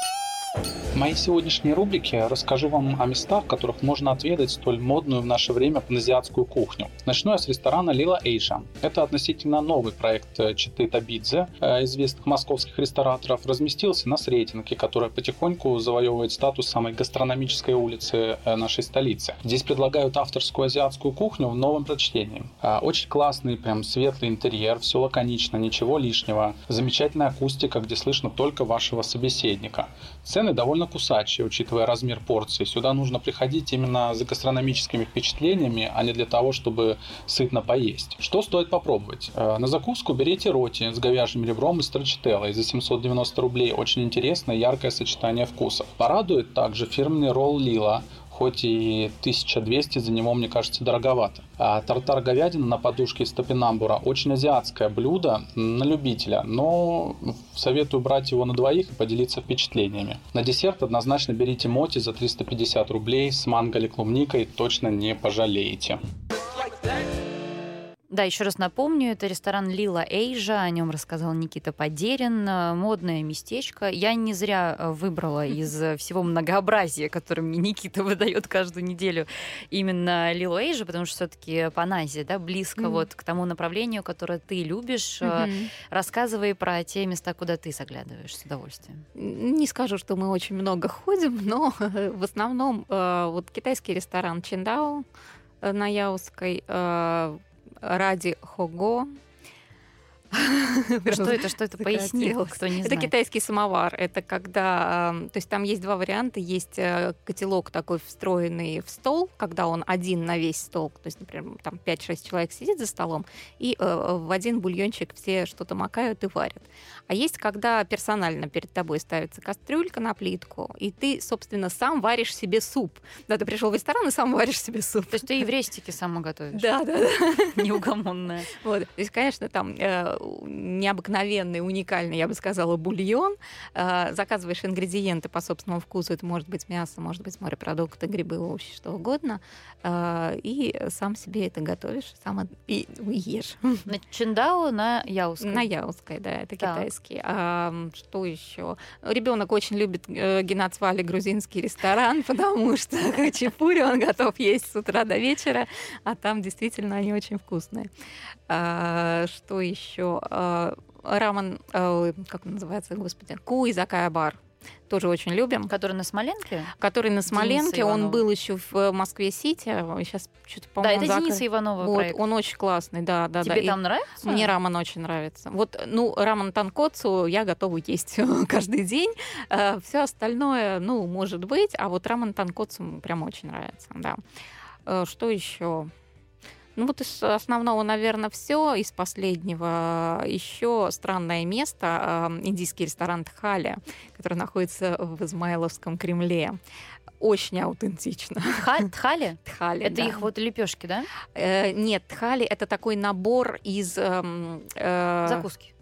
В моей сегодняшней рубрике расскажу вам о местах, в которых можно отведать столь модную в наше время паназиатскую кухню. Начну я с ресторана Лила Эйша. Это относительно новый проект э, Читы Табидзе, э, известных московских рестораторов, разместился на Сретенке, которая потихоньку завоевывает статус самой гастрономической улицы э, нашей столицы. Здесь предлагают авторскую азиатскую кухню в новом прочтении. Очень классный, прям светлый интерьер, все лаконично, ничего лишнего. Замечательная акустика, где слышно только вашего собеседника. Цены довольно довольно кусачие, учитывая размер порции. Сюда нужно приходить именно за гастрономическими впечатлениями, а не для того, чтобы сытно поесть. Что стоит попробовать? Э, на закуску берите роти с говяжьим ребром и строчителлой за 790 рублей. Очень интересное, яркое сочетание вкусов. Порадует также фирменный ролл Лила хоть и 1200 за него, мне кажется, дороговато. А тартар говядина на подушке из топинамбура очень азиатское блюдо на любителя, но советую брать его на двоих и поделиться впечатлениями. На десерт однозначно берите моти за 350 рублей с манго или клубникой, точно не пожалеете. Да, еще раз напомню, это ресторан Лила Эйжа, о нем рассказал Никита Подерин, э, модное местечко. Я не зря э, выбрала из э, всего многообразия, которое мне Никита выдает каждую неделю, именно Лилу Эйжа, потому что все-таки Паназия, да, близко mm-hmm. вот к тому направлению, которое ты любишь. Mm-hmm. Рассказывай про те места, куда ты заглядываешь с удовольствием. Не скажу, что мы очень много ходим, но в основном вот китайский ресторан Чиндао на Яузской, ради Хого. Что это, что это? Поясни, кто не Это китайский самовар. Это когда... То есть там есть два варианта. Есть э, котелок такой встроенный в стол, когда он один на весь стол. То есть, например, там 5-6 человек сидит за столом, и э, в один бульончик все что-то макают и варят. А есть, когда персонально перед тобой ставится кастрюлька на плитку, и ты, собственно, сам варишь себе суп. Да, ты пришел в ресторан и сам варишь себе суп. То есть ты и в рестике сама готовишь? Да, да, да. Неугомонная. Вот. То есть, конечно, там э, необыкновенный, уникальный, я бы сказала, бульон. Э, заказываешь ингредиенты по собственному вкусу. Это может быть мясо, может быть морепродукты, грибы, овощи, что угодно. Э, и сам себе это готовишь, сам и ешь. На Чиндао, на Яузской? На Яузской, да, это китайский грузинский. А, что еще? Ребенок очень любит э, Генацвали грузинский ресторан, потому что хачапури он готов есть с утра до вечера, а там действительно они очень вкусные. А, что еще? А, рамен, а, как называется, господи, куй закая бар тоже очень любим. Который на Смоленке? Который на Смоленке. Он был еще в э, Москве-Сити. Сейчас что-то, по-моему, Да, это зак... Дениса Иванова вот, проект. Он очень классный, да, да. Тебе да. там И нравится? Мне рамен очень нравится. Вот, ну, рамен танкоцу я готова есть каждый день. Э, Все остальное, ну, может быть, а вот рамен танкоцу прям очень нравится, да. Что еще? Ну вот из основного, наверное, все. Из последнего еще странное место, индийский ресторан Тхали, который находится в Измайловском Кремле очень аутентично. Тхали? Тхали, Это да. их вот лепешки, да? Э, нет, тхали это такой набор из... Э, э, Закуски.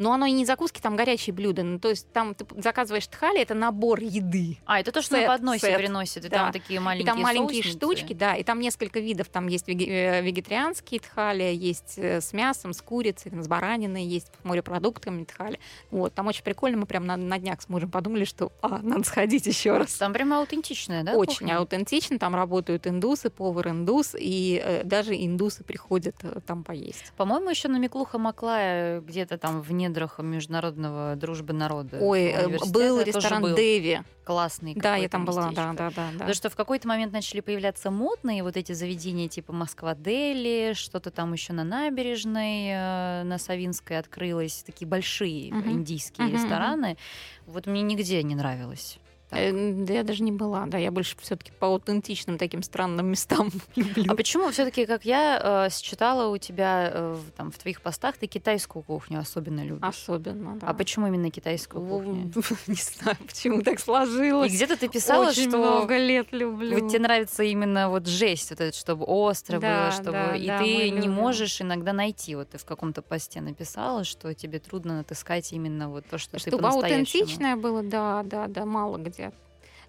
Но оно и не закуски, там горячие блюда. Ну, то есть там ты заказываешь тхали, это набор еды. А, это то, что сет, на подносе сет. приносят, и да. там такие маленькие И там маленькие соусницы. штучки, да, и там несколько видов. Там есть э, вегетарианские тхали, есть э, с мясом, с курицей, там, с бараниной, есть морепродуктами тхали. Вот, там очень прикольно, мы прям на, на днях с мужем подумали, что а, надо сходить еще раз. Там прямо аутентичная, да? Очень кухня? аутентично, там работают индусы, повар индус, и э, даже индусы приходят э, там поесть. По-моему, еще на Миклуха Маклая где-то там в недрах международного дружбы народа. Ой, э, был ресторан был Дэви. классный. Да, я там была, да, местечко. да, да. да. Потому что в какой-то момент начали появляться модные вот эти заведения типа Москва-Дели, что-то там еще на набережной, э, на Савинской открылось, такие большие Мгм. индийские мгм. рестораны. Вот мне нигде не нравилось. Так. Э, Да я даже не была, да, я больше все-таки по аутентичным таким странным местам люблю. А почему все-таки, как я э, считала у тебя э, в- там в твоих постах, ты китайскую кухню особенно любишь? Особенно, да. А почему именно китайскую кухню? Не знаю, почему так И сложилось. где-то ты писала, Очень что много лет люблю. вот тебе нравится именно вот жесть, вот это, чтобы остро Да, было, чтобы да, и да, ты не любим. можешь иногда найти. Вот ты в каком-то посте написала, что тебе трудно отыскать именно вот то, что ты Чтобы по-настоящему. аутентичное было, да, да, да, мало где.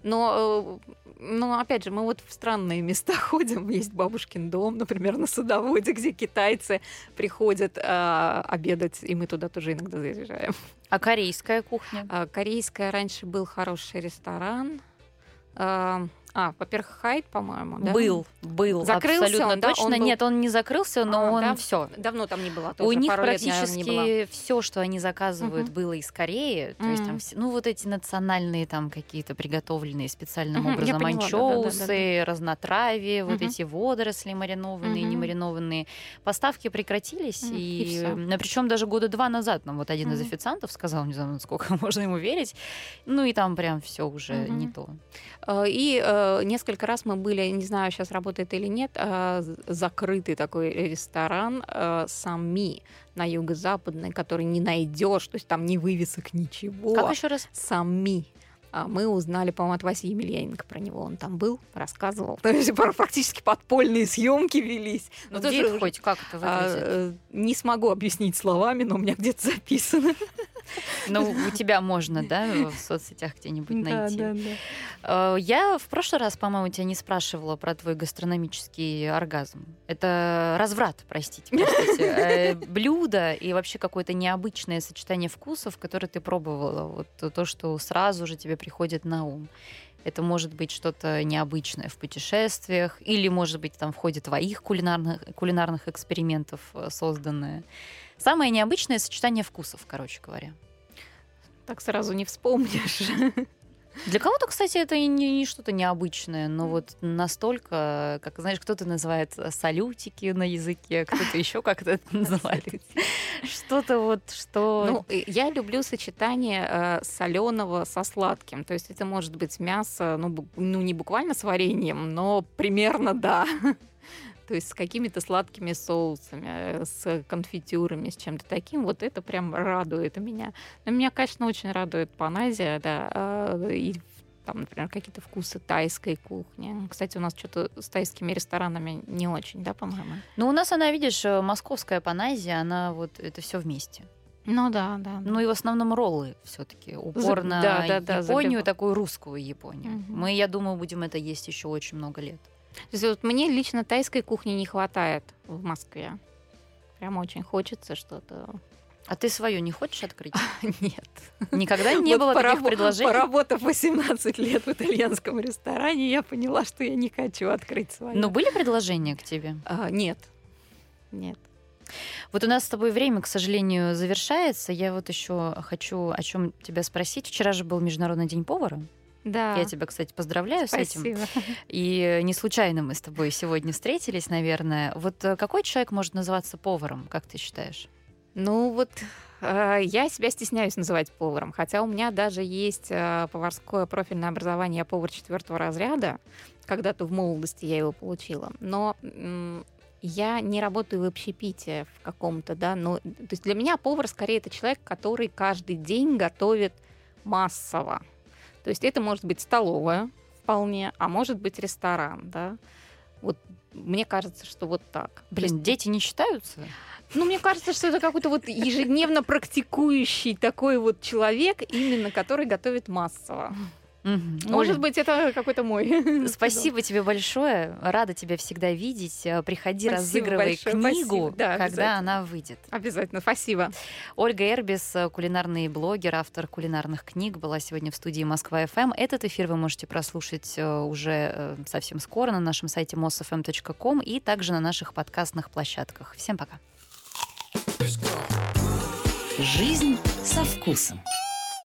Но, э, но опять же, мы вот в странные места ходим. Есть бабушкин дом, например, на садоводе, где китайцы приходят а, обедать, и мы туда тоже иногда заезжаем. А корейская кухня? А, Корейская раньше был хороший ресторан. А, а, во-первых, Хайт, по-моему, да? Был, был, Закрылся абсолютно он, да? точно. Он был- Нет, он не закрылся, но А, он да? все. Давно там не была У них практически все, что они заказывают, Мгм. было из Кореи. То есть там все, ну вот эти национальные там какие-то приготовленные специальным я образом поняла, анчоусы, разнотравье, вот Мгм. эти водоросли маринованные, Мгм. не маринованные. Поставки прекратились, Мгм, и и, всё. причем даже года два назад нам вот один из Мгм. официантов сказал, не знаю, насколько можно ему верить, ну и там прям все уже Мгм. не то. Э, И э, несколько раз мы были, не знаю, сейчас работает или нет, э, з- закрытый такой ресторан э, Сами на юго-западной, который не найдешь, то есть там ни вывесок, ничего. Как еще раз? Сами. А Мы узнали, по-моему, от Васи Емельяненко про него. Он там был, рассказывал. То есть пр- практически подпольные съемки велись. Ну, где это хоть, как это а, выглядит? э, не смогу объяснить словами, но у меня где-то записано. Ну, у тебя можно, да, в соцсетях где-нибудь найти. да. Э, Я в прошлый раз, по-моему, тебя не спрашивала про твой гастрономический оргазм. Это разврат, простите, простите. Э, Блюдо и вообще какое-то необычное сочетание вкусов, которое ты пробовала. Вот то, что сразу же тебе приходит на ум. Это может быть что-то необычное в путешествиях, или, может быть, там в ходе твоих кулинарных, кулинарных экспериментов э, созданное. Самое необычное сочетание вкусов, короче говоря. Так сразу не вспомнишь. Для кого-то, кстати, это не, не что-то необычное, но вот настолько, как знаешь, кто-то называет салютики на языке, кто-то еще как-то это называет. Что-то вот, что... Ну, э, я люблю сочетание соленого со сладким. То есть это может быть мясо, ну, ну, не буквально с вареньем, но примерно да. То есть с какими-то сладкими соусами, э, с конфитюрами, с чем-то таким. Вот это прям радует меня. Но меня, конечно, очень радует паназия, да, а, и там, например, какие-то вкусы тайской кухни. Кстати, у нас что-то с тайскими ресторанами не очень, да, по-моему? ну, у нас она, видишь, э, московская паназия, она вот это все вместе. Ну да, да. Ну и в основном роллы все-таки упор на да, да, да, Японию, забегу. такую русскую Японию. Мгм. Мы, я думаю, будем это есть еще очень много лет. То есть вот мне лично тайской кухни не хватает в Москве. Прям очень хочется что-то. А ты свою не хочешь открыть? Нет. Никогда не Вот было таких порабо- предложений? Поработав 18 лет в итальянском ресторане, я поняла, что я не хочу открыть свою. Но были предложения к тебе? А, нет. Нет. Вот у нас с тобой время, к сожалению, завершается. Я вот еще хочу о чем тебя спросить. Вчера же был Международный день повара. Да. Я тебя, кстати, поздравляю с этим. Спасибо. И не случайно мы с тобой сегодня встретились, наверное. Вот э, какой человек может называться поваром, как ты считаешь? Ну вот э, я себя стесняюсь называть поваром, хотя у меня даже есть э, поварское профильное образование, я повар четвертого разряда. Когда-то в молодости я его получила. Но м, я не работаю в общепите в каком-то, да, но то есть для меня повар скорее это человек, который каждый день готовит массово. То есть это может быть столовая вполне, а может быть ресторан, да. Вот мне кажется, что вот так. Блин, есть дети не считаются? ну, мне кажется, что это какой-то вот ежедневно практикующий такой вот человек, именно который готовит массово. Может Оль, быть, это какой-то мой. Спасибо тебе большое. Рада тебя всегда видеть. Э, Приходи, Спасибо разыгрывай большое, книгу, спасибо. Да, когда она выйдет. Обязательно, спасибо. Ольга Эрбис, э, кулинарный блогер, автор кулинарных книг, была сегодня в студии Москва ФМ. Этот эфир вы можете прослушать э, уже совсем скоро на нашем сайте mosfm.com и также на наших подкастных площадках. Всем пока. Жизнь со вкусом.